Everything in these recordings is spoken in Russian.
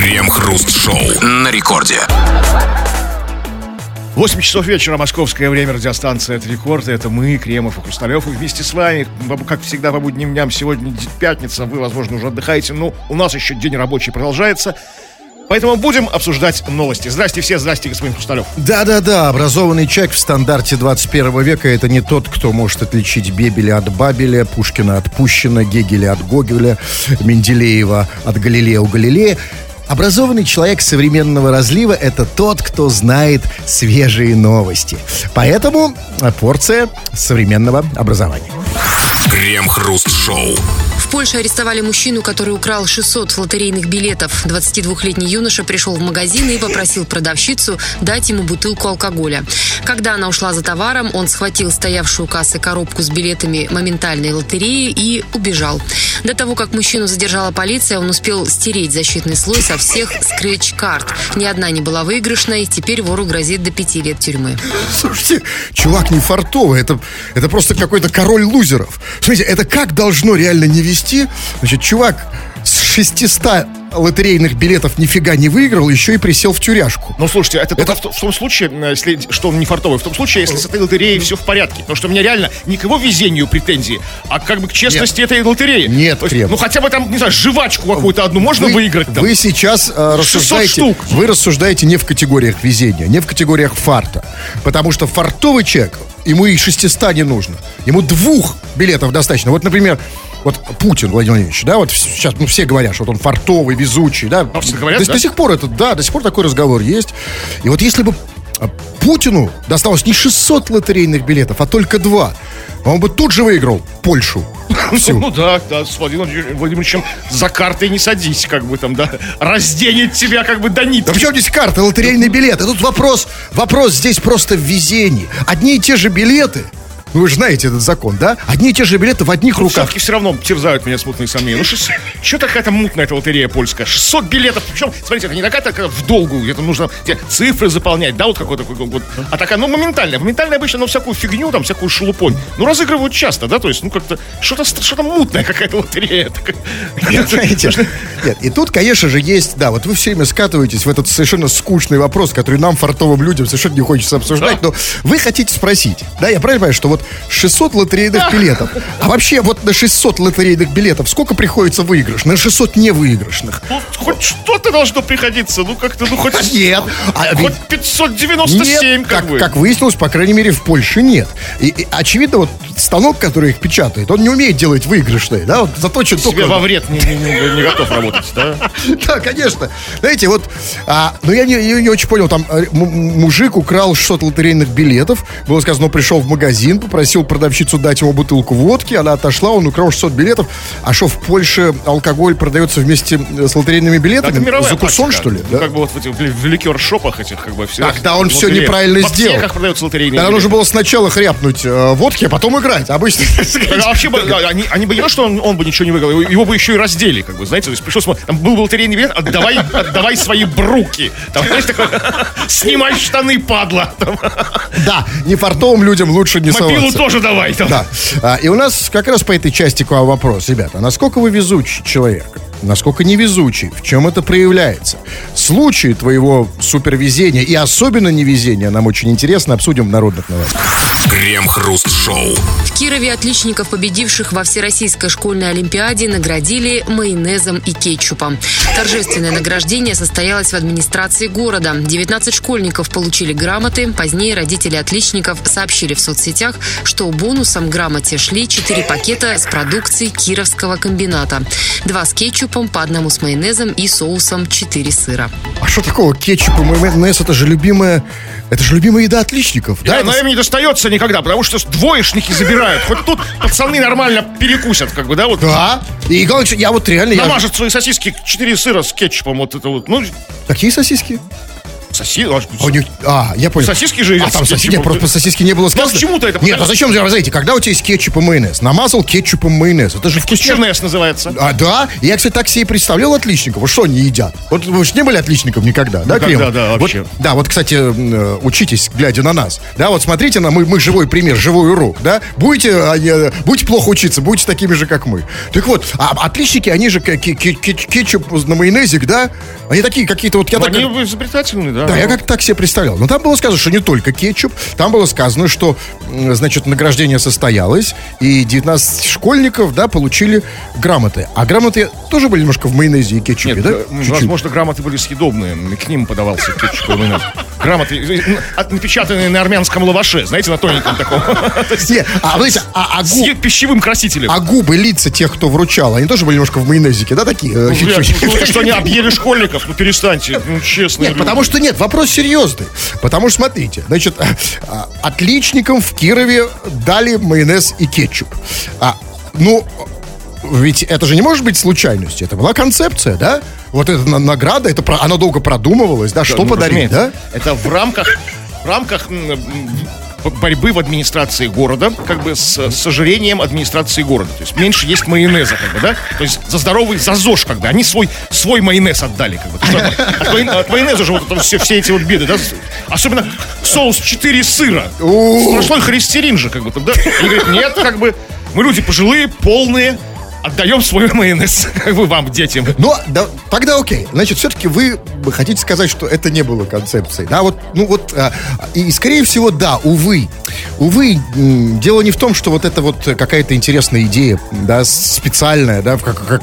Крем-хруст-шоу на рекорде. 8 часов вечера, московское время, радиостанция «Это рекорд». Это мы, Кремов и Хрусталев. И вместе с вами, как всегда, по будним дням, сегодня пятница, вы, возможно, уже отдыхаете, но у нас еще день рабочий продолжается. Поэтому будем обсуждать новости. Здрасте все, здрасте, господин Хрусталев. Да-да-да, образованный человек в стандарте 21 века это не тот, кто может отличить Бебеля от Бабеля, Пушкина от Пущина, Гегеля от Гогеля, Менделеева от Галилея у Галилея. Образованный человек современного разлива – это тот, кто знает свежие новости. Поэтому порция современного образования. Крем-хруст-шоу. Польше арестовали мужчину, который украл 600 лотерейных билетов. 22-летний юноша пришел в магазин и попросил продавщицу дать ему бутылку алкоголя. Когда она ушла за товаром, он схватил стоявшую у кассы коробку с билетами моментальной лотереи и убежал. До того, как мужчину задержала полиция, он успел стереть защитный слой со всех скретч-карт. Ни одна не была выигрышной, теперь вору грозит до пяти лет тюрьмы. Слушайте, чувак не фартовый, это, это просто какой-то король лузеров. Смотрите, это как должно реально не вести? Значит, чувак с 600 лотерейных билетов нифига не выиграл, еще и присел в тюряшку. Ну, слушайте, это, это... В, в том случае, если, что он не фартовый, в том случае, если с этой лотереей все в порядке. Потому что у меня реально не к его везению претензии, а как бы к честности Нет. этой лотереи. Нет, есть, Ну, хотя бы там, не знаю, жвачку какую-то одну можно вы, выиграть. Там. Вы сейчас э, рассуждаете... Штук. Вы рассуждаете не в категориях везения, не в категориях фарта. Потому что фартовый человек, ему и 600 не нужно. Ему двух билетов достаточно. Вот, например, вот Путин Владимир Владимирович, да, вот сейчас ну, все говорят, что вот он фартовый, везучий, да. А все говорят, до, да? до сих пор это, да, до сих пор такой разговор есть. И вот если бы а, Путину досталось не 600 лотерейных билетов, а только два, он бы тут же выиграл Польшу. Всю. Ну да, да, с Владимиром Владимировичем за картой не садись, как бы там, да, разденет тебя как бы до нитки. Да причем здесь карта, лотерейные билеты? Тут вопрос, вопрос здесь просто в везении. Одни и те же билеты – вы же знаете этот закон, да? Одни и те же билеты в одних ну, руках. Все-таки все равно терзают меня смутные сомнения. Ну, что, что такая-то мутная эта лотерея польская? 600 билетов. Причем, смотрите, это не такая такая в долгу, где-то нужно те цифры заполнять, да, вот какой-то. Вот. А такая, ну, моментальная. Моментальная обычно, ну, всякую фигню, там, всякую шелупонь. Ну, разыгрывают часто, да, то есть, ну, как-то что-то что мутная какая-то лотерея. Знаете, нет, и тут, конечно же, есть, да, вот вы все время скатываетесь в этот совершенно скучный вопрос, который нам, фартовым людям, совершенно не хочется обсуждать, но вы хотите спросить, да, я правильно понимаю, что вот 600 лотерейных билетов. А вообще вот на 600 лотерейных билетов сколько приходится выигрыш? На 600 невыигрышных. Ну, хоть что-то должно приходиться. Ну, как-то, ну, хоть... Нет. А, хоть 597, нет, как, как бы. Как выяснилось, по крайней мере, в Польше нет. И, и очевидно, вот станок, который их печатает, он не умеет делать выигрышные, да, вот заточен Себе только... во вред не, не, не, не готов работать, да? Да, конечно. Знаете, вот, а, ну, я не, не, не очень понял, там э, мужик украл 600 лотерейных билетов, было сказано, он пришел в магазин, попросил продавщицу дать ему бутылку водки, она отошла, он украл 600 билетов. А что, в Польше алкоголь продается вместе с лотерейными билетами? Да, Закусон, что ли? Ну, да? как бы вот в, этих, в ликер-шопах этих, как бы, все. Тогда он все неправильно в сделал. как продаются лотерейные Тогда нужно было сначала хряпнуть э, водки, а потом играть. Обычно. А вообще, они, они бы не что он, он бы ничего не выиграл, его бы еще и раздели, как бы, знаете, то есть пришел, там был лотерейный билет, отдавай, отдавай свои бруки. Там, знаешь, такой, снимай штаны, падла. Да, нефартовым людям лучше не Мобилу соваться. тоже давай. Там. Да. А, и у нас как раз по этой части к вам вопрос, ребята. Насколько вы везучий человек? Насколько невезучий, в чем это проявляется. Случаи твоего супервезения и особенно невезения нам очень интересно обсудим в народных новостях. Крем-хруст-шоу. В Кирове отличников, победивших во Всероссийской школьной олимпиаде, наградили майонезом и кетчупом. Торжественное награждение состоялось в администрации города. 19 школьников получили грамоты. Позднее родители отличников сообщили в соцсетях, что бонусом грамоте шли 4 пакета с продукцией Кировского комбината. Два с кетчупом кетчупом, по одному с майонезом и соусом 4 сыра. А что такого? Кетчуп и майонез это же любимая это же любимая еда отличников, да? Но им не достается никогда, потому что двоечники забирают. Хоть тут пацаны нормально перекусят, как бы, да? Вот. Да. И главное, я вот реально... Намажут я... свои сосиски 4 сыра с кетчупом, вот это вот. Ну... Какие сосиски? Соси... А, них- а, я понял. Сосиски же А там с соси... кетчупом. Нет, просто по сосиске не было сказано. почему-то это Нет, а зачем, знаете, когда у тебя есть кетчуп и майонез? Намазал кетчупом майонез. Это же вкуснее. Чернес называется. А, да? Я, кстати, так себе и представлял отличников. Вот что они едят? Вот вы же не были отличником никогда, да, Никогда, Кремов? да, Вот- вообще. да, вот, кстати, э, учитесь, глядя на нас. Да, вот смотрите на мы, мы живой пример, живой урок, да? Будете, а, не- будете плохо учиться, будете такими же, как мы. Так вот, а отличники, они же ке- ке- ке- ке- кетчуп на майонезик, да? Они такие какие-то вот... Я Ну, так, Они изобретательные, да. Да, я как так себе представлял. Но там было сказано, что не только кетчуп, там было сказано, что, значит, награждение состоялось, и 19 школьников, да, получили грамоты. А грамоты тоже были немножко в майонезе и кетчупе, Нет, да? э, Чуть-чуть. возможно, грамоты были съедобные. К ним подавался кетчуп и майонез. Грамоты, э, от- напечатанные на армянском лаваше, знаете, на тоненьком таком. А, а, а С пищевым красителем. а губы, лица тех, кто вручал, они тоже были немножко в майонезике, да, такие? э, Ну, ну, что они объели школьников? Ну, перестаньте, ну, честно. Нет, потому что нет, вопрос серьезный. Потому что, смотрите, значит, а, отличникам в Кирове дали майонез и кетчуп. А, ну, ведь это же не может быть случайностью. Это была концепция, да? Вот эта на- награда, это про- она долго продумывалась, да? Что Ну, подарить, да? Это в рамках, в рамках борьбы в администрации города, как бы с, с ожирением администрации города. То есть меньше есть майонеза, как бы, да? То есть за здоровый, за ЗОЖ, как бы. Они свой, свой майонез отдали, как бы. То есть от, от майон- от майонеза же вот это все, все эти вот беды, да? Особенно соус 4 сыра. Сплошной холестерин же, как бы, да? Они говорят, нет, как бы, мы люди пожилые, полные, отдаем свой майонез, бы, вам, детям. Но да, тогда окей. Значит, все-таки вы хотите сказать, что это не было концепцией. Да, вот, ну вот, а, и, скорее всего, да, увы. Увы, дело не в том, что вот это вот какая-то интересная идея, да, специальная, да, как, как,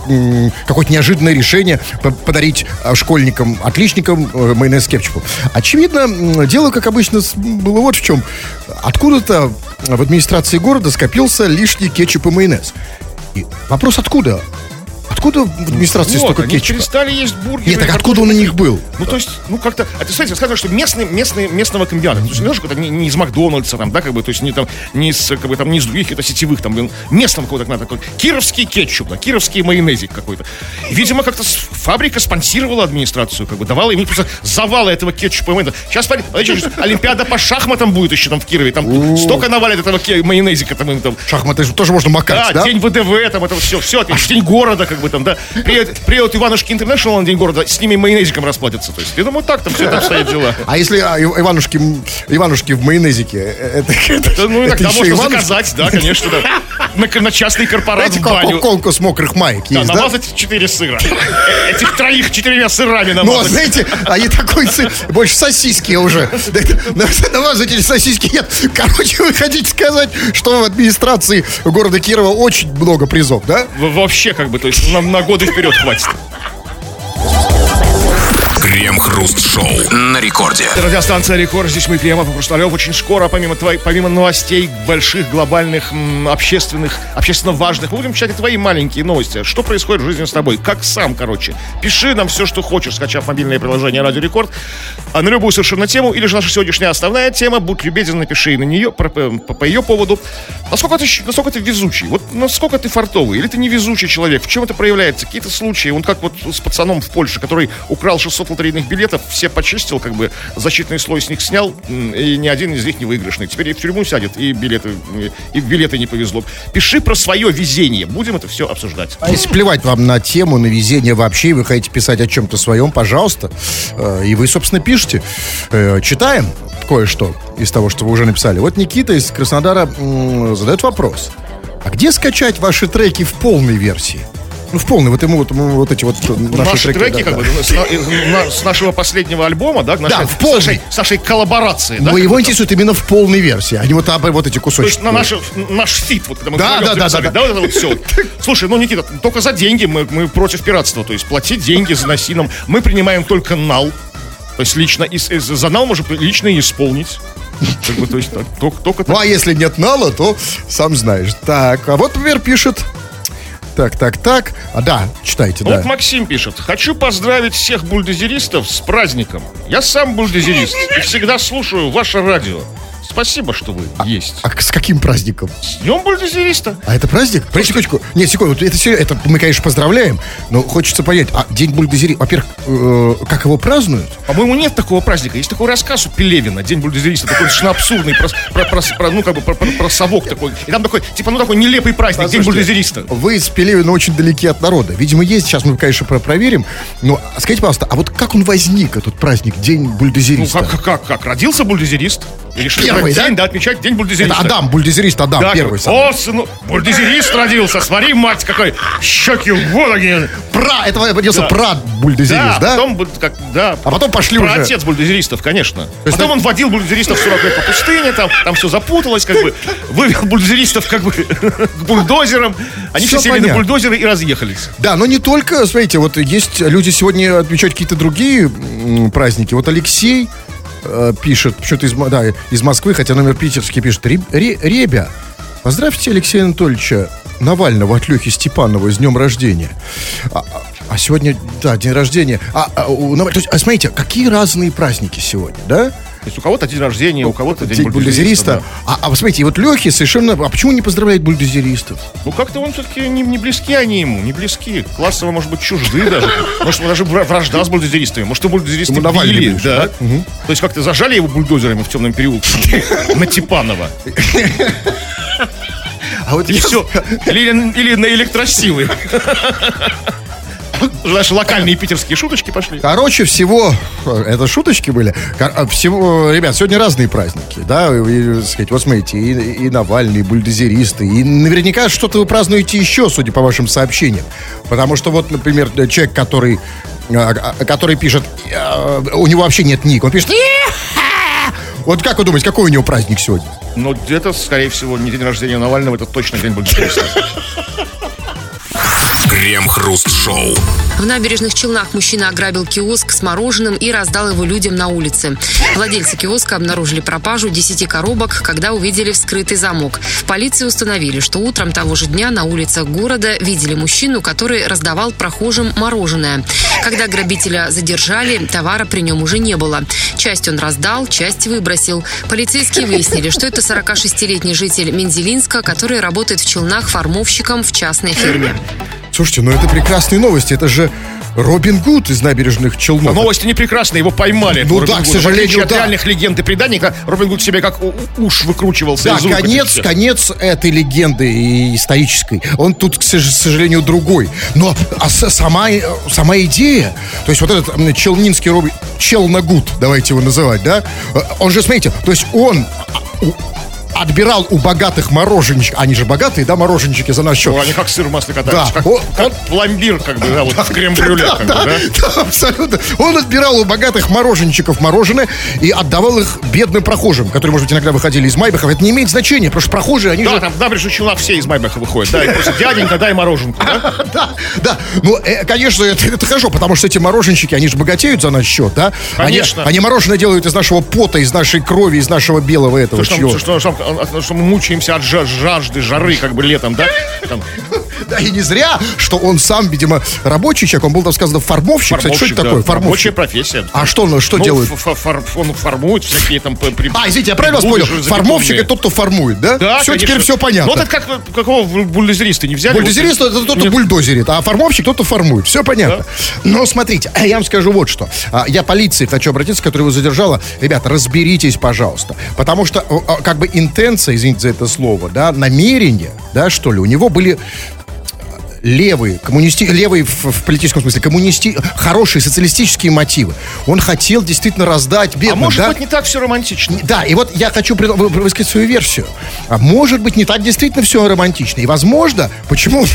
какое-то неожиданное решение по- подарить а, школьникам, отличникам э, майонез с кетчупом. Очевидно, дело, как обычно, было вот в чем. Откуда-то в администрации города скопился лишний кетчуп и майонез. И вопрос откуда? Откуда в администрации Вот, столько кетчупа? перестали есть бургеры. Нет, так откуда он у них был? Ну, то есть, ну, как-то... А ты, смотрите, сказано, что местный, местный, местного комбината. То есть, не, какой-то не, не из Макдональдса, там, да, как бы, то есть, не, там, не из, как бы, там, не из других каких-то сетевых, там, местного какого-то, надо, такой, кировский кетчуп, да, кировский майонезик какой-то. Видимо, как-то фабрика спонсировала администрацию, как бы, давала им просто завалы этого кетчупа и майонеза. Сейчас, подожди, Олимпиада по шахматам будет еще там в Кирове, там столько навалят этого майонезика, там, им там, Шахматы же тоже можно макать, да, да? день ВДВ, там это все, все, день города, как бы там, да. Приедут, приедут Иванушки Интернешнл на день города, с ними майонезиком расплатятся. То есть, я думаю, так там все там стоят дела. А если а, Ив- Иванушки, Иванушки в майонезике, э, это, это, Ну, это иногда еще можно Иванушки? заказать, да, конечно, да. На, на частный корпорат Знаете, в баню. конкурс мокрых маек Да, есть, да? намазать четыре сыра. Э, Этих троих четырьмя сырами Ну, намазать. знаете, они такой цы- больше сосиски уже. Да это- На на вас эти сосиски нет. Короче, вы хотите сказать, что в администрации города Кирова очень много призов, да? Вообще, как бы, то есть на, годы вперед хватит. Крем-хруст-шоу на рекорде. Радиостанция Рекорд, здесь мы, Кремов и Хрусталев. Очень скоро, помимо, твои, помимо новостей больших, глобальных, м, общественных, общественно важных, мы будем читать и твои маленькие новости. Что происходит в жизни с тобой? Как сам, короче. Пиши нам все, что хочешь, скачав мобильное приложение Радио Рекорд. А на любую совершенно тему, или же наша сегодняшняя основная тема, будь любезен, напиши на нее, про- по, по ее поводу. Насколько ты, насколько ты везучий? Вот насколько ты фартовый? Или ты невезучий человек? В чем это проявляется? Какие-то случаи? Он как вот с пацаном в Польше, который украл 600 лотерейных билетов, все почистил, как бы защитный слой с них снял, и ни один из них не выигрышный. Теперь и в тюрьму сядет, и билеты, и в билеты не повезло. Пиши про свое везение. Будем это все обсуждать. А если плевать вам на тему, на везение вообще, и вы хотите писать о чем-то своем, пожалуйста. Э, И вы, собственно, пишете. Э, Читаем кое-что из того, что вы уже написали. Вот Никита из Краснодара задает вопрос. А где скачать ваши треки в полной версии? Ну, в полной, вот ему вот, вот эти вот наши, Наши, треки, да, как да. бы, с, на- с нашего последнего альбома, да, нашей- Да, в полной. с, нашей, с нашей коллаборации, да, Но его интересует именно в полной версии, а не вот, об- вот эти То кусочки. есть на наш, наш feat, вот когда мы Да, вдвоем да, да, записали, да, вот это вот все. Слушай, ну, Никита, только за деньги мы, мы против пиратства. То есть платить деньги, заноси нам. Мы принимаем только нал. То есть лично из, из- за нал можно лично исполнить. Как бы, то есть так, только, только. Ну, а если нет нала, то сам знаешь. Так, а вот, например, пишет... Так, так, так. А, да, читайте, Ну, да. Вот Максим пишет. Хочу поздравить всех бульдозеристов с праздником. Я сам бульдозерист и всегда слушаю ваше радио. Спасибо, что вы есть. А с каким праздником? С днем бульдозериста. А это праздник? Подожди секундочку. Нет, секунду. Это, серьё- это мы, конечно, поздравляем, но хочется понять. А День бульдозериста, во-первых, э, как его празднуют? По-моему, нет такого праздника. Есть такой рассказ у Пелевина, День бульдозериста, такой совершенно абсурдный, про, про- про- про- ну, как бы, про, про- про совок такой. И там такой, типа, ну, такой нелепый праздник, День Послушайте, бульдозериста. Вы с Пелевина очень далеки от народа. Видимо, есть, сейчас мы, конечно, про- проверим. Но скажите, пожалуйста, а вот как он возник, этот праздник, День Ну, бульдозериста? как, как, как, как? Родился бульдозерист? Решили Первый, да? день, да, отмечать День Это бульдозериста. Адам, бульдозерист Адам, Да, первый. самый. О, сыну, бульдозерист родился, смотри, мать, какой щеки вот они. Пра, это родился Да. прад Да, бульдозерист, да? потом, бу- как, да. А потом пошли про уже. отец бульдозеристов, конечно. есть потом так- он водил бульдозеристов 40 лет по пустыне, там, там все запуталось, как бы, вывел бульдозеристов как бы к бульдозерам. Они Всё все сели понятно. на бульдозеры и разъехались. Да, но не только, смотрите, вот есть люди сегодня отмечают какие-то другие праздники. Вот Алексей э, пишет, что-то из, да, из Москвы, хотя номер питерский пишет. «Ре- ре- Ребя, поздравьте Алексея Анатольевича Навального от Лехи Степанова с днем рождения. А, а- а сегодня, да, день рождения. А, а, у то есть, а смотрите, какие разные праздники сегодня, да? То есть у кого-то день рождения, у кого-то день, День бульдозериста. да. А, а вы смотрите, вот Лехи совершенно... А почему не поздравляет бульдозеристов? Ну, как-то он все-таки не, не близки они ему, не близки. Классово, может быть, чужды даже. Может, даже вра- вражда с бульдозеристами. Может, и бульдозеристы били, да. То есть как-то зажали его бульдозерами в темном переулке на Типанова. А вот И все. Или, или на электросилы. Наши локальные питерские шуточки пошли. Короче, всего, это шуточки были. А, Всего, ребят, сегодня разные праздники, да, и, сказать, вот смотрите, и, и Навальный, и бульдозеристы, и наверняка что-то вы празднуете еще, судя по вашим сообщениям. Потому что вот, например, человек, который, а, а, который пишет, у него вообще нет ник, он пишет, вот как вы думаете, какой у него праздник сегодня? Но где-то, скорее всего, не день рождения Навального, это точно день бульдозериста. Крем-хруст-шоу. В набережных Челнах мужчина ограбил киоск с мороженым и раздал его людям на улице. Владельцы киоска обнаружили пропажу 10 коробок, когда увидели вскрытый замок. В полиции установили, что утром того же дня на улицах города видели мужчину, который раздавал прохожим мороженое. Когда грабителя задержали, товара при нем уже не было. Часть он раздал, часть выбросил. Полицейские выяснили, что это 46-летний житель Мензелинска, который работает в Челнах формовщиком в частной фирме. Слушайте, ну это прекрасные новости, это же Робин Гуд из набережных Но Челнов. новости не прекрасные, его поймали. Ну Робин да, к Гуда. В сожалению, от да. реальных легенд и преданий, Робин Гуд себе как уж выкручивался Да, из рук конец, конец этой легенды и исторической. Он тут, к сож- сожалению, другой. Но а сама, сама идея, то есть вот этот челнинский Робин, Челнагут, давайте его называть, да? Э, Он же, смотрите, то есть он а, отбирал у богатых мороженщиков, они же богатые, да, мороженщики за наш счет. Ну, они как сыр в масле катаются. Да. Как, О, как пломбир, как бы, да, вот в крем-брюле, Да, как бы, да, да. да, абсолютно. Он отбирал у богатых мороженщиков мороженое и отдавал их бедным прохожим, которые, может быть, иногда выходили из Майбахов. Это не имеет значения, потому что прохожие, они Да, же... там в набережных Челнах все из Майбаха выходят. Да, и просто дяденька, дай мороженку, да? Да, да. Ну, э, конечно, это, хорошо, потому что эти мороженщики, они же богатеют за наш счет, да? Конечно. Они, мороженое делают из нашего пота, из нашей крови, из нашего белого этого чего. что, что, что- что мы мучаемся от жа- жажды, жары, как бы летом, да? Там, Да, и не зря, что он сам, видимо, рабочий человек. Он был, там сказано, формовщик. Кстати, что это такое? Рабочая Формовщик. профессия. А что он что Ну, делает? Он формует всякие там... А, извините, я правильно вас понял? Формовщик это тот, кто формует, да? Да, Все, теперь все понятно. Ну, это как, какого бульдозериста не взяли? Бульдозерист это тот, кто бульдозерит, а формовщик кто-то формует. Все понятно. Но смотрите, я вам скажу вот что. А, Я полиции хочу обратиться, которая его задержала. Ребята, разберитесь, пожалуйста. Потому что, как бы, интенция, извините за это слово, да, намерения, да, что ли, у него были левые, коммунисти, левые в, в политическом смысле, коммунисти, хорошие социалистические мотивы. Он хотел действительно раздать А бедным, может да? быть, не так все романтично. Да, и вот я хочу высказать свою версию. А может быть, не так действительно все романтично. И, возможно, почему,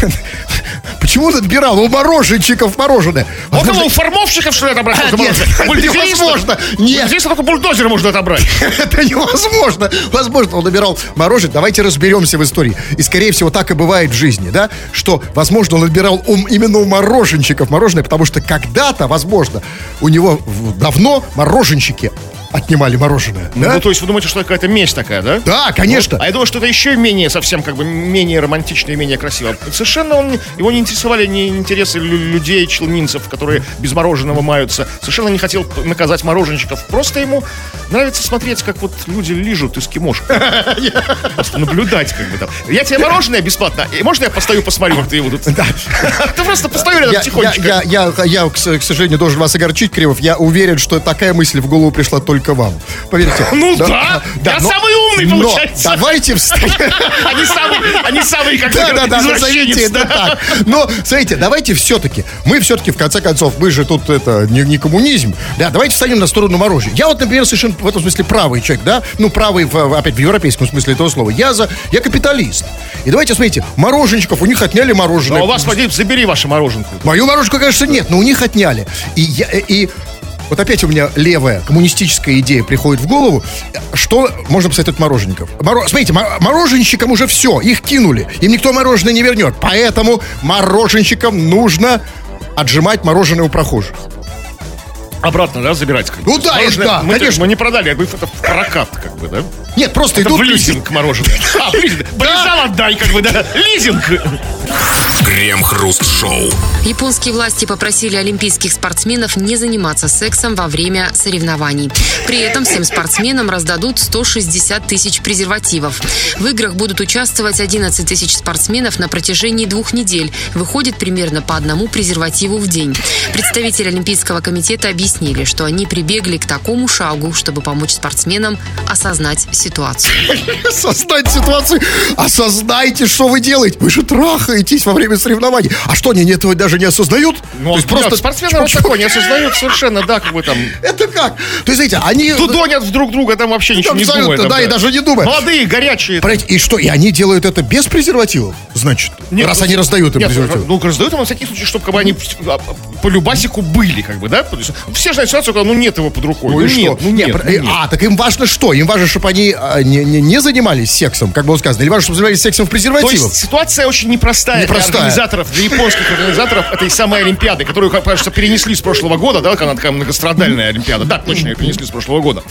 почему он отбирал у мороженщиков мороженое? Он Возможно, кого, у формовщиков, что ли, отобрать? А, нет, невозможно. Нет. Бульдозериста только бульдозер можно отобрать. Это невозможно. Возможно, он набирал мороженое. Давайте разберемся в истории. И, скорее всего, так и бывает в жизни, да? Что, возможно, он отбирал у- именно у мороженщиков мороженое, потому что когда-то, возможно, у него давно мороженщики отнимали мороженое. Ну, да? то есть вы думаете, что это какая-то месть такая, да? Да, конечно. А я думаю, что это еще менее, совсем как бы менее романтично и менее красиво. Совершенно он, его не интересовали ни интересы лю- людей, челнинцев, которые без мороженого маются. Совершенно не хотел наказать мороженщиков. Просто ему нравится смотреть, как вот люди лижут эскимошку. Просто наблюдать как бы там. Я тебе мороженое бесплатно. И можно я постою, посмотрю, как ты его тут... Ты просто постою рядом тихонечко. я, к сожалению, должен вас огорчить, Кривов. Я уверен, что такая мысль в голову пришла только вам. Поверьте. Ну да, я но- самый умный, но получается. давайте встать. Они самые, они самые, как Да, да, да, назовите это так. Но, смотрите, давайте все-таки, мы все-таки, в конце концов, мы же тут это не, не коммунизм. Да, давайте встанем на сторону мороженого. Я вот, например, совершенно в этом смысле правый человек, да? Ну, правый, в- опять, в европейском смысле этого слова. Я за, я капиталист. И давайте, смотрите, мороженщиков, у них отняли мороженое. А у вас, Вадим, забери вашу мороженку. Мою мороженку, конечно, нет, но у них отняли. И, я, и вот опять у меня левая коммунистическая идея приходит в голову. Что можно посоветовать мороженников? Моро... Смотрите, мо- мороженщикам уже все, их кинули. Им никто мороженое не вернет. Поэтому мороженщикам нужно отжимать мороженое у прохожих. Обратно, да, забирать? как? Ну да, Мороженое да, мы, конечно. Мы не продали, говорю, это в прокат, как бы, да? Нет, просто Это идут в лизинг мороженое. А, в лизинг. Полежал, отдай, как бы, да. Лизинг. Крем-хруст-шоу. Японские власти попросили олимпийских спортсменов не заниматься сексом во время соревнований. При этом всем спортсменам раздадут 160 тысяч презервативов. В играх будут участвовать 11 тысяч спортсменов на протяжении двух недель. Выходит примерно по одному презервативу в день. Представители Олимпийского комитета объяснили, что они прибегли к такому шагу, чтобы помочь спортсменам осознать ситуацию. Осознайте ситуацию. Осознайте, что вы делаете. Вы же трахаетесь во время соревнований. А что, они этого даже не осознают? Ну, просто спортсмены вот такой не осознают совершенно, да, как бы там. Это как? То есть, знаете, они... Тудонят в друг друга, там вообще ничего не думают. да, и даже не думают. Молодые, горячие. Понимаете, И что, и они делают это без презервативов? Значит, раз ну, они раздают им презервативы. Ну, раздают им на всякий случай, чтобы как бы они а, по любасику были, как бы, да? То есть, все знают ситуацию, когда ну нет его под рукой. Ну и что? нет, ну Не, нет, ну, нет. А, так им важно что? Им важно, чтобы они а, не, не, не занимались сексом, как было сказано, или важно, чтобы занимались сексом в То презервативах? есть ситуация очень непростая, Непростая. для организаторов, для японских организаторов этой самой Олимпиады, которую, кажется, перенесли с прошлого года, да, когда она такая многострадальная Олимпиада. Да, точно, ее перенесли с прошлого года.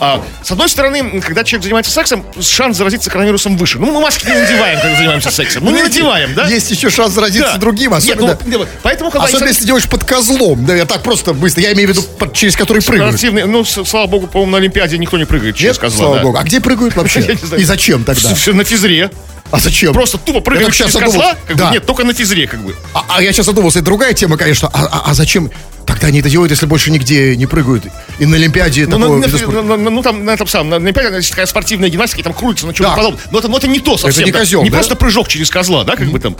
А, с одной стороны, когда человек занимается сексом, шанс заразиться коронавирусом выше. Ну, мы маски не надеваем, когда занимаемся сексом. Ну, не надеваем, да? Есть еще шанс заразиться Да. другим, Нет, особенно... ну, нет, поэтому, когда Особенно если делаешь под козлом. Да, я так просто быстро. Я имею в виду, через который прыгают. Ну, слава богу, по-моему, на Олимпиаде никто не прыгает через Нет, козла. слава да. богу. А где прыгают вообще? Не. И зачем тогда? На физре. А зачем? Просто тупо прыгают через сейчас козла. задумался. как бы, Да. Нет, только на физре, как бы. А, а я сейчас задумался, это другая тема, конечно. А, а- а зачем? Тогда они это делают, если больше нигде не прыгают. И на Олимпиаде Ну, такого на- на- спорта. на- на- ну, там, на этом самом, на Олимпиаде есть такая спортивная гимнастика, там крутится, на чем-то Да. подобное. Но это, но это не то совсем. не да. козел, Не да? просто прыжок через козла, да, как бы там.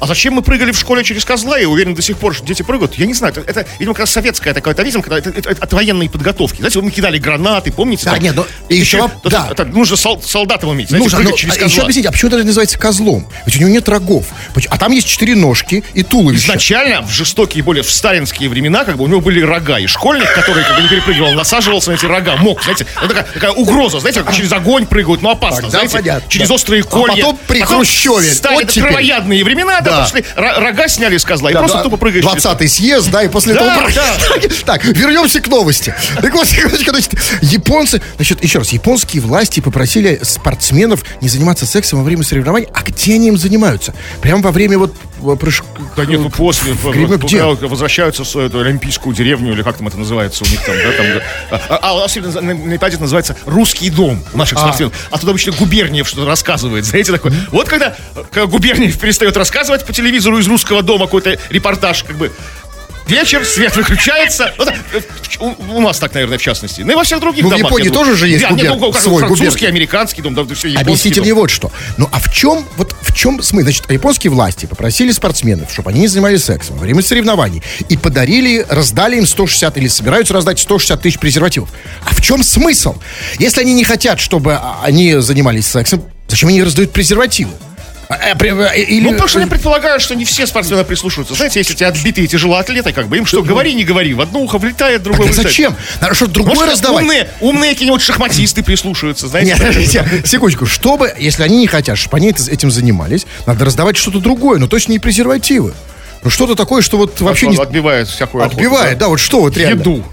А зачем мы прыгали в школе через козла, и уверен до сих пор, что дети прыгают? Я не знаю, это, это видимо, как раз советская такая атовизм, когда это, это- от военной подготовки. Знаете, мы кидали гранаты, помните? Да, там? нет, ну, и еще это- да. это нужно сол- солдатам уметь, знаете, Нужно, прыгать ну, через а козла. еще объясните, а почему это называется козлом? Ведь у него нет рогов. А там есть четыре ножки и туловище. Изначально, в жестокие, более в сталинские времена, как бы у него были рога. И школьник, который как бы не перепрыгивал, насаживался на эти рога, мог, знаете, это такая, такая угроза, знаете, как через огонь прыгают, ну опасно, Тогда знаете, понятно. через Да. острые А колья. потом при Хрущеве, стали это теперь. травоядные времена, да, Да. пошли, ро- рога сняли с козла, и просто тупо прыгаешь. через 20-й съезд, да, и после этого... Так, вернемся к новости. Так вот, секундочку, значит, японцы... Значит, еще раз, японские власти попросили спортсменов не заниматься сексом во время соревнований. А где они им занимаются? Прямо во время вот прыжка... Да нет, ну после, в- где? когда возвращаются в эту олимпийскую деревню, или как там это называется у них там, да, там, а, а у нас на, это называется русский дом наших спортсменов. А туда обычно Губерниев что-то рассказывает, знаете, такое. Вот когда, когда Губерниев перестает рассказывать по телевизору из русского дома какой-то репортаж, как бы, Вечер, свет выключается. Ну, э, у, у нас так, наверное, в частности. Ну и во всех других Ну, в домах. Японии я думаю. тоже же есть Да, нет, губер- ну, как свой французский, губерний. американский дом, да, все Объясните дом. мне вот что. Ну, а в чем, вот в чем смысл? Значит, японские власти попросили спортсменов, чтобы они не занимались сексом во время соревнований и подарили, раздали им 160 или собираются раздать 160 тысяч презервативов. А в чем смысл? Если они не хотят, чтобы а, они занимались сексом, зачем они раздают презервативы? При- а, Или... Ну, потому что я предполагаю, что не все спортсмены прислушиваются. Знаете, если тебя отбитые тяжелоатлеты, как бы им что, говори, не говори. В одно ухо влетает, в другое Тогда вылетает. зачем? Надо что-то другое Может, раздавать. умные, умные какие-нибудь шахматисты прислушиваются, знаете. Нет, подождите, секундочку. Чтобы, если они не хотят, чтобы они этим занимались, надо раздавать что-то другое, но точно не презервативы. Ну что-то такое, что вот вообще не... Отбивает всякую охоту, Отбивает, да, вот что вот реально. Еду.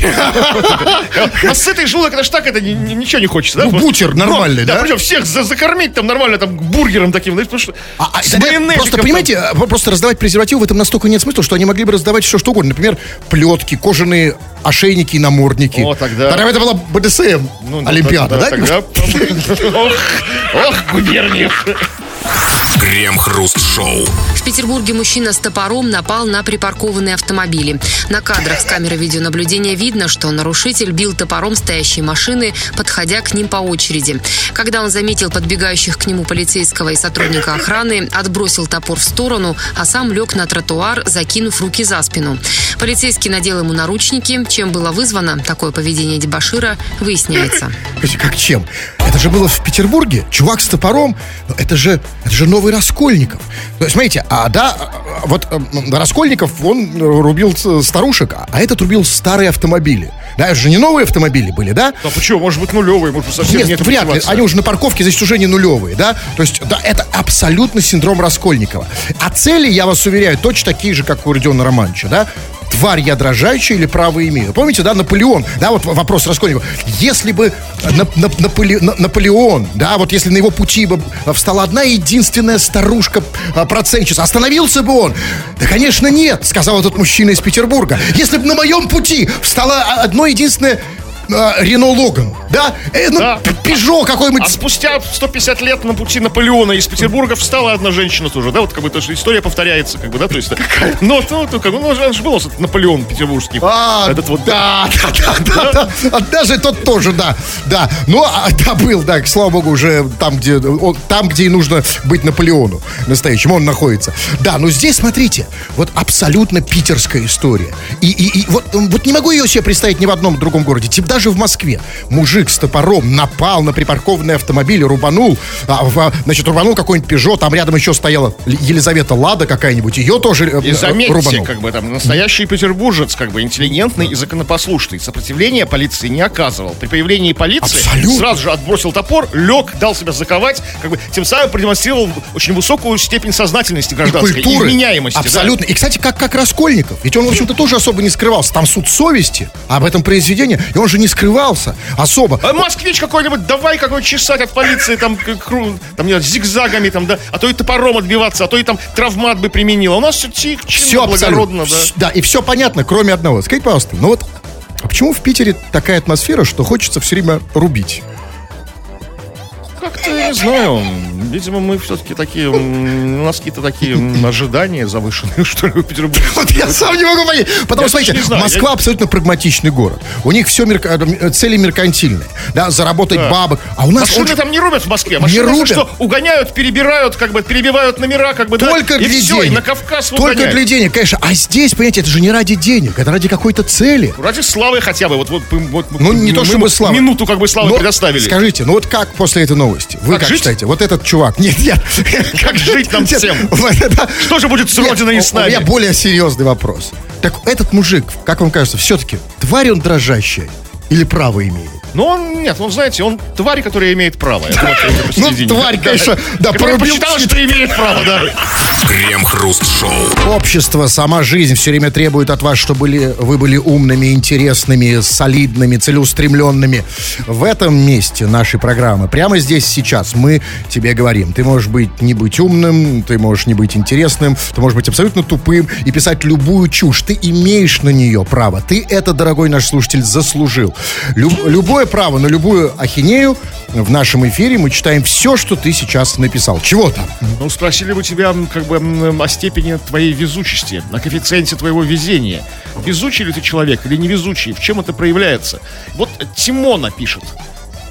А с этой желудок, это ж так, это ни- ни- ничего не хочется, да? Ну, бутер нормальный, да? причем всех за- закормить там нормально, там, бургером таким, знаешь, потому что А, а, с просто, понимаете, а, просто раздавать презервативы в этом настолько нет смысла, что они могли бы раздавать все что угодно. Например, плетки, кожаные ошейники и намордники. О, тогда- это была БДСМ Ну, Олимпиада, да? Тогда, ох, ох, Губерниев. Крем-хруст-шоу. В Петербурге мужчина с топором напал на припаркованные автомобили. На кадрах с камеры видеонаблюдения видно, что нарушитель бил топором стоящие машины, подходя к ним по очереди. Когда он заметил подбегающих к нему полицейского и сотрудника охраны, отбросил топор в сторону, а сам лег на тротуар, закинув руки за спину. Полицейский надел ему наручники. Чем было вызвано такое поведение дебашира, выясняется. Как чем? Это же было в Петербурге. Чувак с топором. Это же, это же новый Раскольников. То есть, смотрите, а да, а, вот э, м, Раскольников, он рубил старушек, а этот рубил старые автомобили. Да, это же не новые автомобили были, да? Да почему? Может быть, нулевый, может быть, совсем Нет, нет вряд ли. Они уже на парковке, здесь уже не нулевые, да? То есть, да, это абсолютно синдром Раскольникова. А цели, я вас уверяю, точно такие же, как у Родиона Романовича, да? Тварь я дрожащая или право имею? Помните, да, Наполеон, да, вот вопрос Раскольникова. Если бы На- На- Наполе- На- Наполеон, да, вот если на его пути бы встала одна единственная старушка а, процентщица, остановился бы он? Да, конечно, нет, сказал этот мужчина из Петербурга. Если бы на моем пути встала а, одно единственное Рено Логан, да? Э, ну, Да. Пежо какой-нибудь. А спустя 150 лет на пути Наполеона из Петербурга встала одна женщина тоже, да, вот как бы то, что история повторяется, как бы, да, то есть, ну, ну, ну, как ну, он же был этот Наполеон петербургский. А, этот вот, да, да, да, да, да. А даже тот тоже, да, да. Ну, а, да, был, да, слава богу, уже там, где, он, там, где и нужно быть Наполеону настоящему, он находится. Да, но здесь, смотрите, вот абсолютно питерская история. И, и, и вот, вот не могу ее себе представить ни в одном другом городе, типа даже в Москве. Мужик с топором напал на припаркованный автомобиль, рубанул, а, в- значит, рубанул какой-нибудь Пежо, там рядом еще стояла Елизавета Лада какая-нибудь, ее тоже э, И заметьте, рубанул. как бы там настоящий петербуржец, как бы интеллигентный и законопослушный. Сопротивления полиции не оказывал. При появлении полиции Абсолютно. сразу же отбросил топор, лег, дал себя заковать, как бы тем самым продемонстрировал очень высокую степень сознательности и гражданской культуры. и вменяемости. да. Абсолютно. И, кстати, как, как Раскольников. Ведь он, в общем-то, тоже особо не скрывался. Там суд совести об этом произведении, и он же не скрывался особо. А москвич какой-нибудь, давай какой чесать от полиции, там, кру- там не зигзагами, там, да, а то и топором отбиваться, а то и там травмат бы применил. А у нас все тихо, Все благородно, абсолютно. да. Да, и все понятно, кроме одного. Скажите, пожалуйста, ну вот а почему в Питере такая атмосфера, что хочется все время рубить? Как-то, я не знаю, видимо, мы все-таки такие, у нас какие-то такие ожидания завышенные, что ли, в Петербурге. Вот я сам не могу понять. Потому что, смотрите, не знаю, Москва я- абсолютно прагматичный город. У них все цели меркантильные. Да, заработать Да. бабок. А у нас Машины очень- там не рубят в Москве. Машины рубят. что, угоняют, перебирают, как бы, перебивают номера, как бы, да, Только и для все, денег. и на Кавказ Только выгоняют. для денег, конечно. А здесь, понимаете, это же не ради денег, это ради какой-то цели. Ради славы хотя бы, вот, вот, вот Ну, не мы то, чтобы слава. Минуту, как бы, славы Но предоставили. Скажите, ну вот как после этой новости? Вы Как как, считаете? Вот этот чувак. Нет, нет. Как жить нам всем? Что же будет с Родиной и с У меня нами? более серьезный вопрос. Так этот мужик, как вам кажется, все-таки тварь он дрожащая или право имеет? Но он, нет, он, знаете, он тварь, которая имеет право. Ну, тварь, конечно, да, порубил что имеет право, да. Крем-хруст-шоу. Общество, сама жизнь все время требует от вас, чтобы вы были умными, интересными, солидными, целеустремленными. В этом месте нашей программы, прямо здесь сейчас, мы тебе говорим. Ты можешь быть не быть умным, ты можешь не быть интересным, ты можешь быть абсолютно тупым и писать любую чушь. Ты имеешь на нее право. Ты это, дорогой наш слушатель, заслужил. Люб- любое право на любую ахинею в нашем эфире мы читаем все, что ты сейчас написал. Чего там? Ну, спросили бы тебя как бы о степени твоей везучести, о коэффициенте твоего везения. Везучий ли ты человек или невезучий? В чем это проявляется? Вот Тимона пишет.